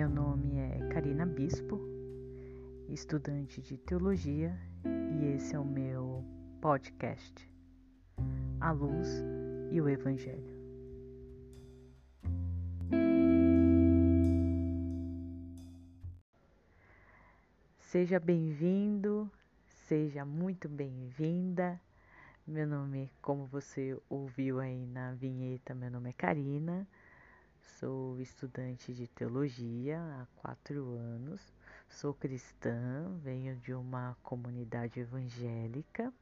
Meu nome é Karina Bispo, estudante de teologia, e esse é o meu podcast, A Luz e o Evangelho. Seja bem-vindo, seja muito bem-vinda. Meu nome, como você ouviu aí na vinheta, meu nome é Karina. Sou estudante de teologia há quatro anos, sou cristã, venho de uma comunidade evangélica.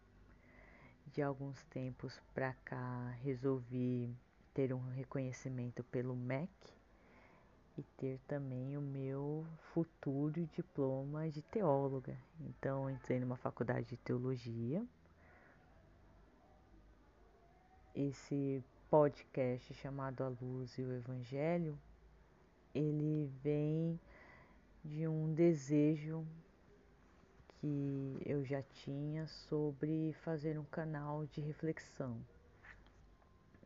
De alguns tempos para cá resolvi ter um reconhecimento pelo MEC e ter também o meu futuro diploma de teóloga. Então entrei numa faculdade de teologia. Esse podcast chamado A Luz e o Evangelho, ele vem de um desejo que eu já tinha sobre fazer um canal de reflexão.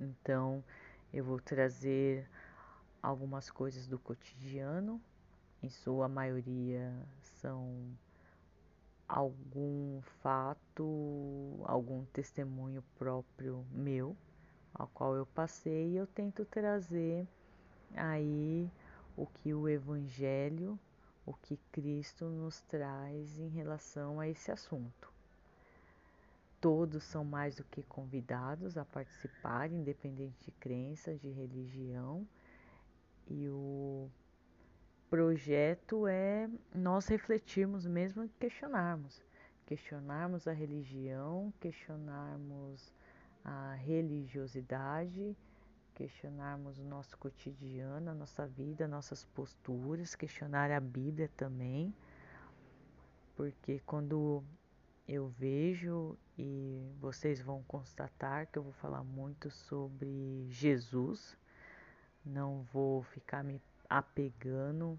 Então, eu vou trazer algumas coisas do cotidiano, em sua maioria são algum fato, algum testemunho próprio meu ao qual eu passei, eu tento trazer aí o que o Evangelho, o que Cristo nos traz em relação a esse assunto. Todos são mais do que convidados a participar, independente de crença, de religião, e o projeto é nós refletirmos mesmo questionarmos, questionarmos a religião, questionarmos a religiosidade, questionarmos o nosso cotidiano, a nossa vida, nossas posturas, questionar a Bíblia também, porque quando eu vejo e vocês vão constatar que eu vou falar muito sobre Jesus, não vou ficar me apegando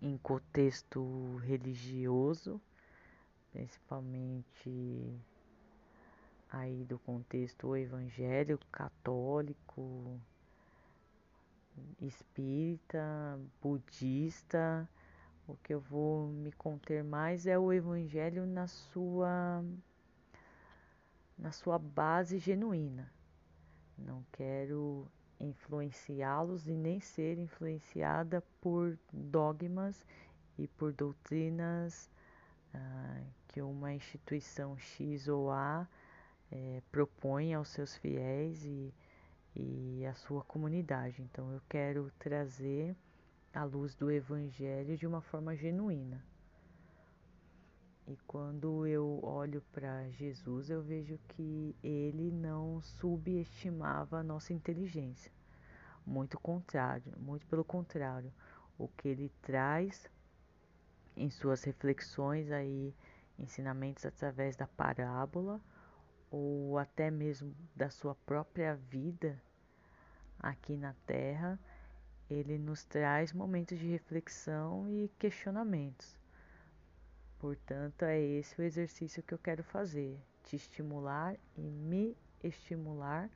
em contexto religioso, principalmente aí do contexto evangélico, católico, espírita, budista. O que eu vou me conter mais é o evangelho na sua na sua base genuína. Não quero influenciá-los e nem ser influenciada por dogmas e por doutrinas ah, que uma instituição X ou A é, propõe aos seus fiéis e, e à sua comunidade. Então eu quero trazer a luz do Evangelho de uma forma genuína. E quando eu olho para Jesus, eu vejo que ele não subestimava a nossa inteligência. Muito contrário, muito pelo contrário, o que ele traz em suas reflexões aí, ensinamentos através da parábola, ou até mesmo da sua própria vida aqui na Terra, ele nos traz momentos de reflexão e questionamentos. Portanto, é esse o exercício que eu quero fazer: te estimular e me estimular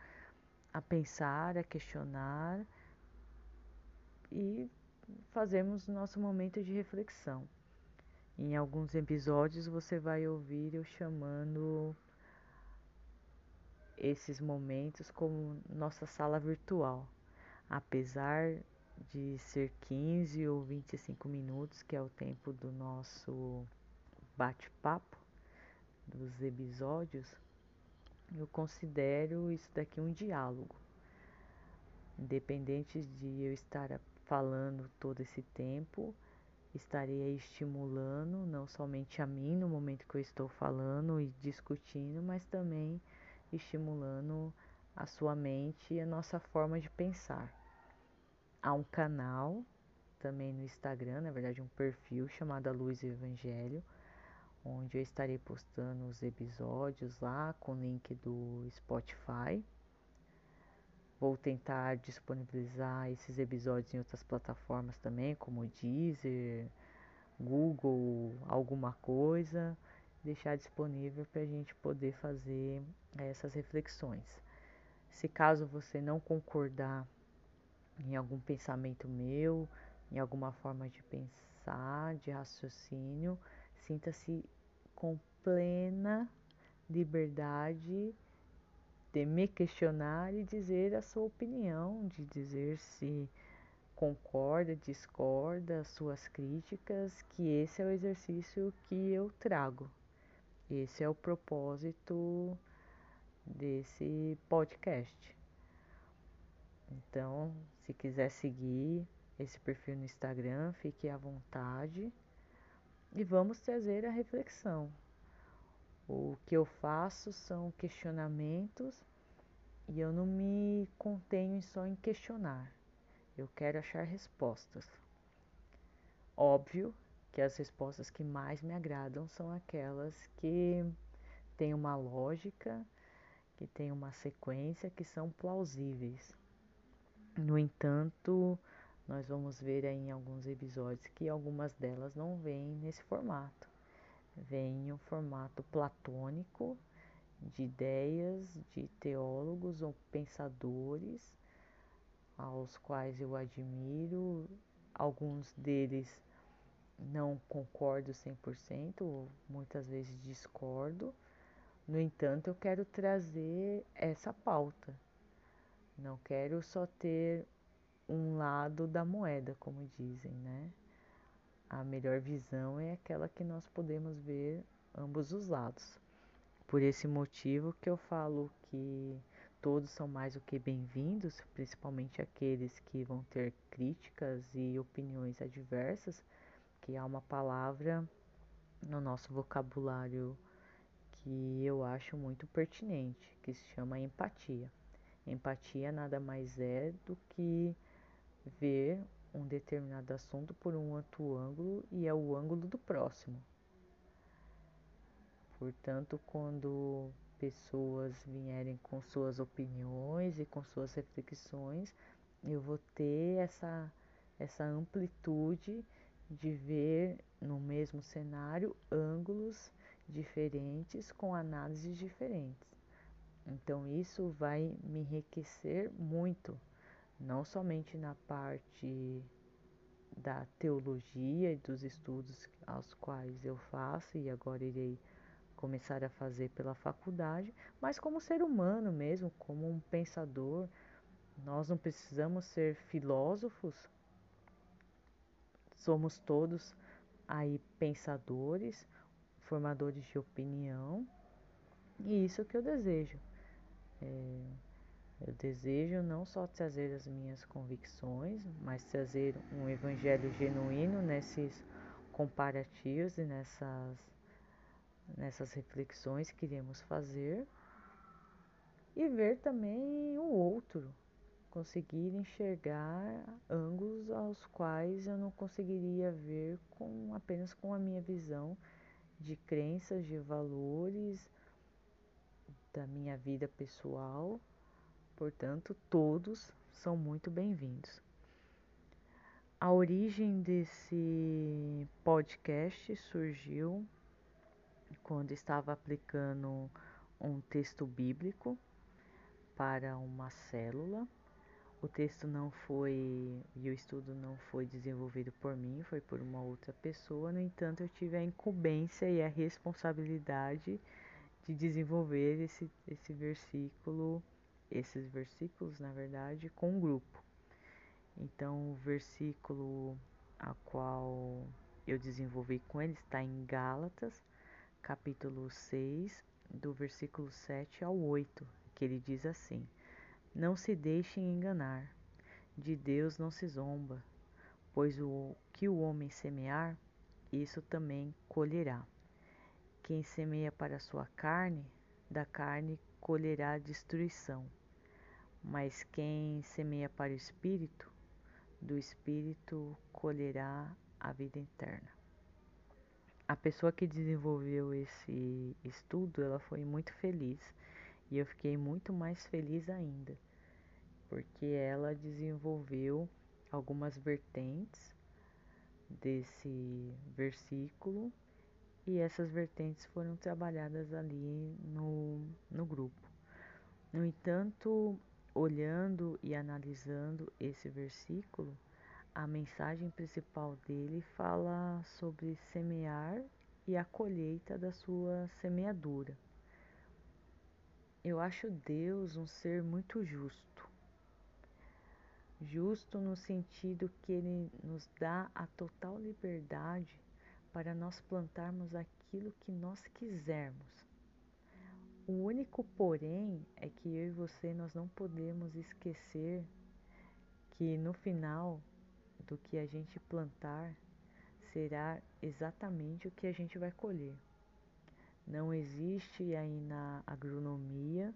a pensar, a questionar e fazermos nosso momento de reflexão. Em alguns episódios você vai ouvir eu chamando esses momentos como nossa sala virtual. Apesar de ser 15 ou 25 minutos, que é o tempo do nosso bate-papo, dos episódios, eu considero isso daqui um diálogo. Independente de eu estar falando todo esse tempo, estarei estimulando não somente a mim no momento que eu estou falando e discutindo, mas também estimulando a sua mente e a nossa forma de pensar. Há um canal também no Instagram, na verdade um perfil chamado Luz e Evangelho, onde eu estarei postando os episódios lá com o link do Spotify. Vou tentar disponibilizar esses episódios em outras plataformas também, como Deezer, Google, alguma coisa deixar disponível para a gente poder fazer eh, essas reflexões. Se caso você não concordar em algum pensamento meu, em alguma forma de pensar, de raciocínio, sinta-se com plena liberdade de me questionar e dizer a sua opinião, de dizer se concorda, discorda, suas críticas, que esse é o exercício que eu trago. Esse é o propósito desse podcast. Então, se quiser seguir esse perfil no Instagram, fique à vontade e vamos trazer a reflexão. O que eu faço são questionamentos e eu não me contenho só em questionar. Eu quero achar respostas. Óbvio que as respostas que mais me agradam são aquelas que têm uma lógica, que têm uma sequência, que são plausíveis. No entanto, nós vamos ver em alguns episódios que algumas delas não vêm nesse formato. Vêm em um formato platônico de ideias de teólogos ou pensadores aos quais eu admiro, alguns deles não concordo 100%, muitas vezes discordo. No entanto, eu quero trazer essa pauta. Não quero só ter um lado da moeda, como dizem, né? A melhor visão é aquela que nós podemos ver ambos os lados. Por esse motivo que eu falo que todos são mais do que bem-vindos, principalmente aqueles que vão ter críticas e opiniões adversas, que há uma palavra no nosso vocabulário que eu acho muito pertinente, que se chama empatia. Empatia nada mais é do que ver um determinado assunto por um outro ângulo e é o ângulo do próximo. Portanto, quando pessoas vierem com suas opiniões e com suas reflexões, eu vou ter essa, essa amplitude de ver no mesmo cenário ângulos diferentes com análises diferentes. Então, isso vai me enriquecer muito, não somente na parte da teologia e dos estudos aos quais eu faço e agora irei começar a fazer pela faculdade, mas como ser humano mesmo, como um pensador. Nós não precisamos ser filósofos, somos todos aí pensadores, formadores de opinião, e isso que eu desejo. É, eu desejo não só trazer as minhas convicções, mas trazer um evangelho genuíno nesses comparativos e nessas nessas reflexões que iremos fazer e ver também o outro, conseguir enxergar ângulos aos quais eu não conseguiria ver com apenas com a minha visão de crenças, de valores da minha vida pessoal. Portanto, todos são muito bem-vindos. A origem desse podcast surgiu quando estava aplicando um texto bíblico para uma célula. O texto não foi e o estudo não foi desenvolvido por mim, foi por uma outra pessoa. No entanto, eu tive a incumbência e a responsabilidade de desenvolver esse, esse versículo, esses versículos, na verdade, com um grupo. Então, o versículo a qual eu desenvolvi com ele está em Gálatas, capítulo 6, do versículo 7 ao 8, que ele diz assim: Não se deixem enganar, de Deus não se zomba, pois o que o homem semear, isso também colherá. Quem semeia para a sua carne, da carne colherá destruição. Mas quem semeia para o espírito, do espírito colherá a vida eterna a pessoa que desenvolveu esse estudo, ela foi muito feliz e eu fiquei muito mais feliz ainda, porque ela desenvolveu algumas vertentes desse versículo e essas vertentes foram trabalhadas ali no, no grupo. No entanto, olhando e analisando esse versículo, a mensagem principal dele fala sobre semear e a colheita da sua semeadura. Eu acho Deus um ser muito justo. Justo no sentido que ele nos dá a total liberdade para nós plantarmos aquilo que nós quisermos. O único porém é que eu e você nós não podemos esquecer que no final do que a gente plantar será exatamente o que a gente vai colher. Não existe aí na agronomia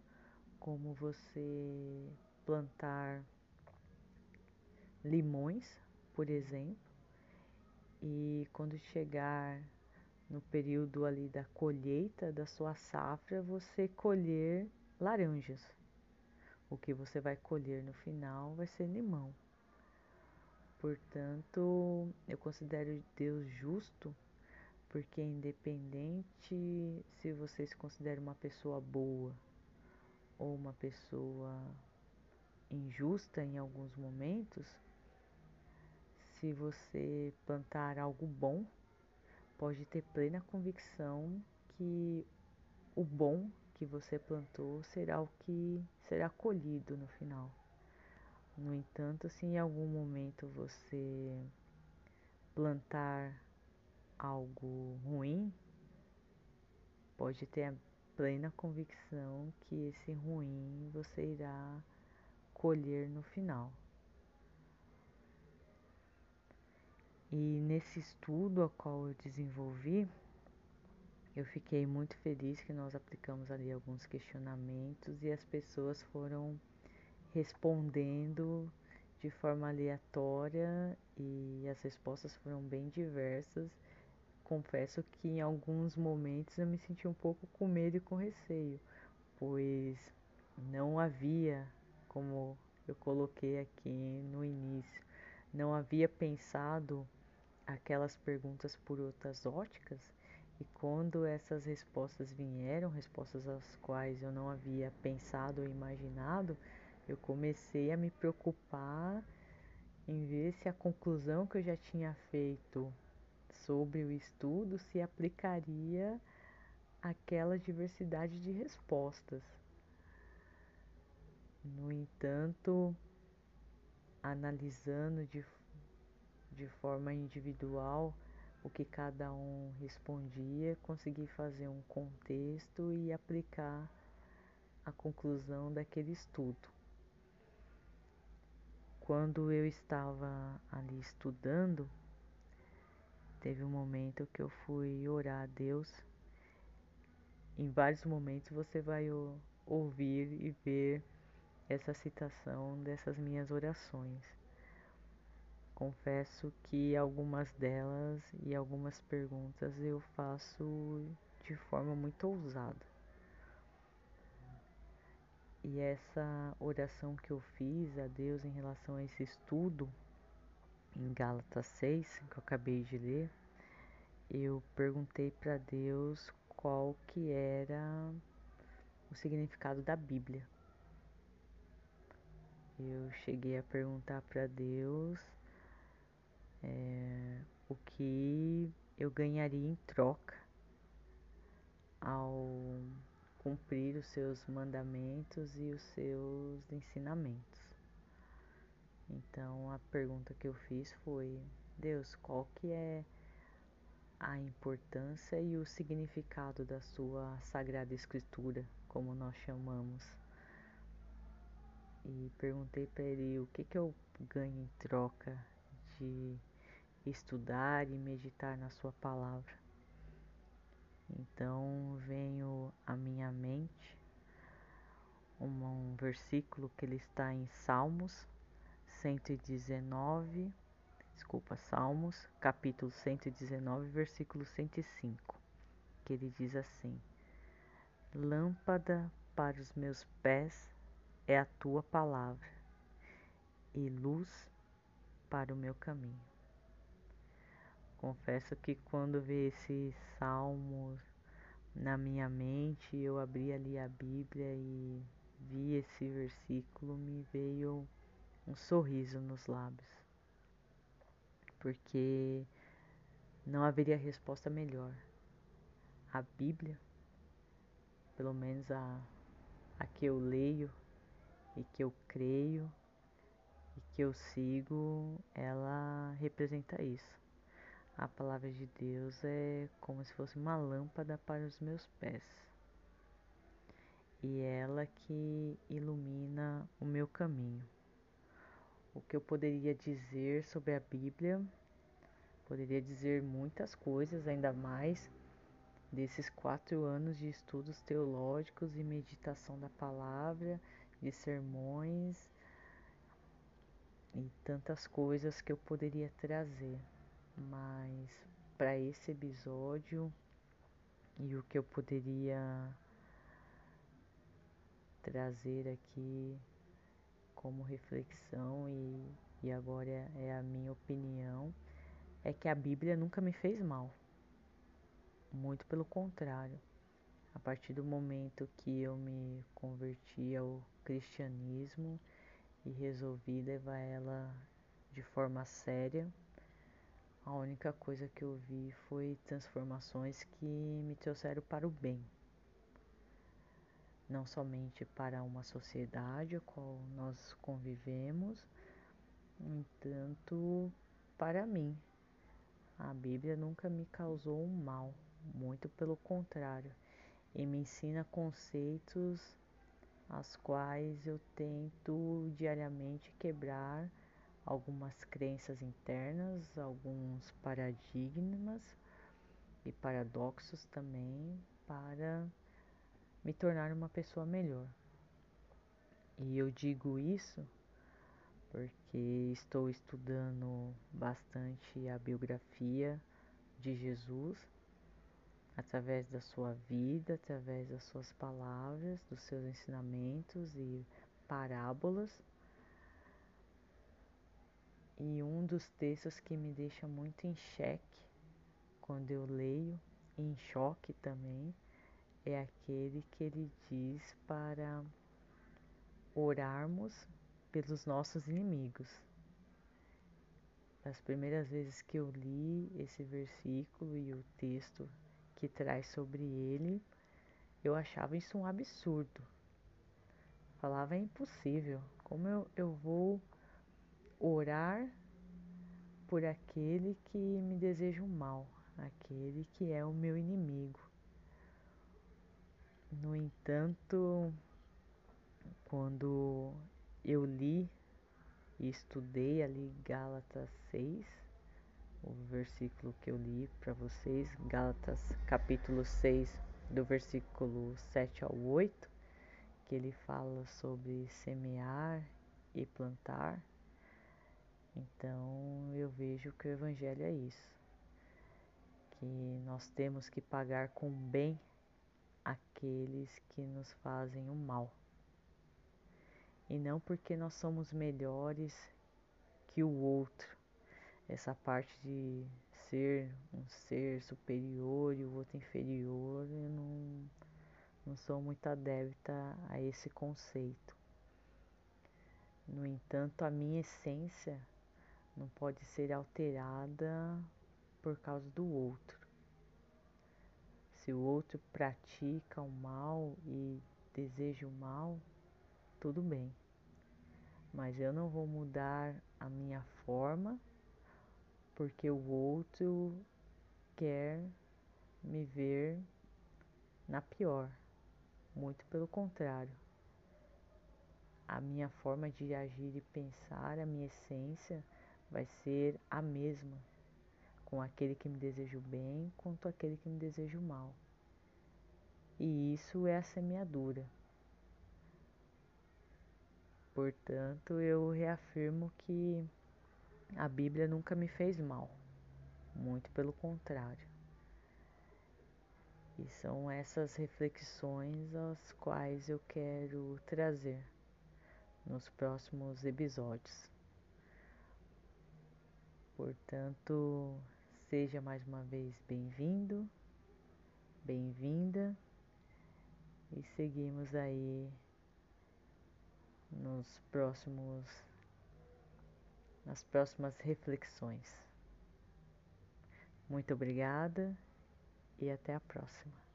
como você plantar limões, por exemplo, e quando chegar no período ali da colheita da sua safra, você colher laranjas. O que você vai colher no final vai ser limão. Portanto, eu considero Deus justo, porque independente se você se considera uma pessoa boa ou uma pessoa injusta em alguns momentos, se você plantar algo bom, pode ter plena convicção que o bom que você plantou será o que será colhido no final. No entanto, se em algum momento você plantar algo ruim, pode ter a plena convicção que esse ruim você irá colher no final. E nesse estudo a qual eu desenvolvi, eu fiquei muito feliz que nós aplicamos ali alguns questionamentos e as pessoas foram respondendo de forma aleatória e as respostas foram bem diversas. Confesso que em alguns momentos eu me senti um pouco com medo e com receio, pois não havia, como eu coloquei aqui no início, não havia pensado aquelas perguntas por outras óticas e quando essas respostas vieram, respostas às quais eu não havia pensado ou imaginado, eu comecei a me preocupar em ver se a conclusão que eu já tinha feito sobre o estudo se aplicaria àquela diversidade de respostas. No entanto, analisando de, de forma individual o que cada um respondia, consegui fazer um contexto e aplicar a conclusão daquele estudo quando eu estava ali estudando, teve um momento que eu fui orar a Deus. Em vários momentos você vai ouvir e ver essa citação dessas minhas orações. Confesso que algumas delas e algumas perguntas eu faço de forma muito ousada. E essa oração que eu fiz a Deus em relação a esse estudo, em Gálatas 6, que eu acabei de ler, eu perguntei para Deus qual que era o significado da Bíblia. Eu cheguei a perguntar para Deus o que eu ganharia em troca ao cumprir os seus mandamentos e os seus ensinamentos. Então a pergunta que eu fiz foi: Deus, qual que é a importância e o significado da sua sagrada escritura, como nós chamamos? E perguntei para ele o que que eu ganho em troca de estudar e meditar na sua palavra. Então veio à minha mente um, um versículo que ele está em Salmos 119, desculpa, Salmos, capítulo 119, versículo 105, que ele diz assim: Lâmpada para os meus pés é a tua palavra e luz para o meu caminho. Confesso que quando vi esse salmo na minha mente, eu abri ali a Bíblia e vi esse versículo, me veio um sorriso nos lábios. porque não haveria resposta melhor. A Bíblia, pelo menos a, a que eu leio e que eu creio e que eu sigo, ela representa isso. A palavra de Deus é como se fosse uma lâmpada para os meus pés. E ela que ilumina o meu caminho. O que eu poderia dizer sobre a Bíblia? Poderia dizer muitas coisas, ainda mais desses quatro anos de estudos teológicos e meditação da palavra, de sermões e tantas coisas que eu poderia trazer mas para esse episódio e o que eu poderia trazer aqui como reflexão e, e agora é, é a minha opinião é que a Bíblia nunca me fez mal. Muito pelo contrário. A partir do momento que eu me converti ao cristianismo e resolvi levar ela de forma séria, a única coisa que eu vi foi transformações que me trouxeram para o bem. Não somente para uma sociedade a qual nós convivemos, no entanto, para mim. A Bíblia nunca me causou um mal, muito pelo contrário, e me ensina conceitos as quais eu tento diariamente quebrar algumas crenças internas, alguns paradigmas e paradoxos também para me tornar uma pessoa melhor. E eu digo isso porque estou estudando bastante a biografia de Jesus através da sua vida, através das suas palavras, dos seus ensinamentos e parábolas e um dos textos que me deixa muito em xeque quando eu leio, em choque também, é aquele que ele diz para orarmos pelos nossos inimigos. As primeiras vezes que eu li esse versículo e o texto que traz sobre ele, eu achava isso um absurdo. Falava é impossível. Como eu, eu vou orar por aquele que me deseja o mal, aquele que é o meu inimigo. No entanto, quando eu li e estudei ali Gálatas 6, o versículo que eu li para vocês, Gálatas capítulo 6, do versículo 7 ao 8, que ele fala sobre semear e plantar. Então eu vejo que o Evangelho é isso, que nós temos que pagar com bem aqueles que nos fazem o mal. E não porque nós somos melhores que o outro. Essa parte de ser um ser superior e o outro inferior, eu não, não sou muito adepta a esse conceito. No entanto, a minha essência não pode ser alterada por causa do outro. Se o outro pratica o mal e deseja o mal, tudo bem. Mas eu não vou mudar a minha forma porque o outro quer me ver na pior. Muito pelo contrário. A minha forma de agir e pensar, a minha essência, vai ser a mesma com aquele que me deseja o bem quanto aquele que me deseja o mal. E isso é a semeadura. Portanto, eu reafirmo que a Bíblia nunca me fez mal, muito pelo contrário. E são essas reflexões as quais eu quero trazer nos próximos episódios. Portanto, seja mais uma vez bem-vindo, bem-vinda e seguimos aí nos próximos nas próximas reflexões. Muito obrigada e até a próxima.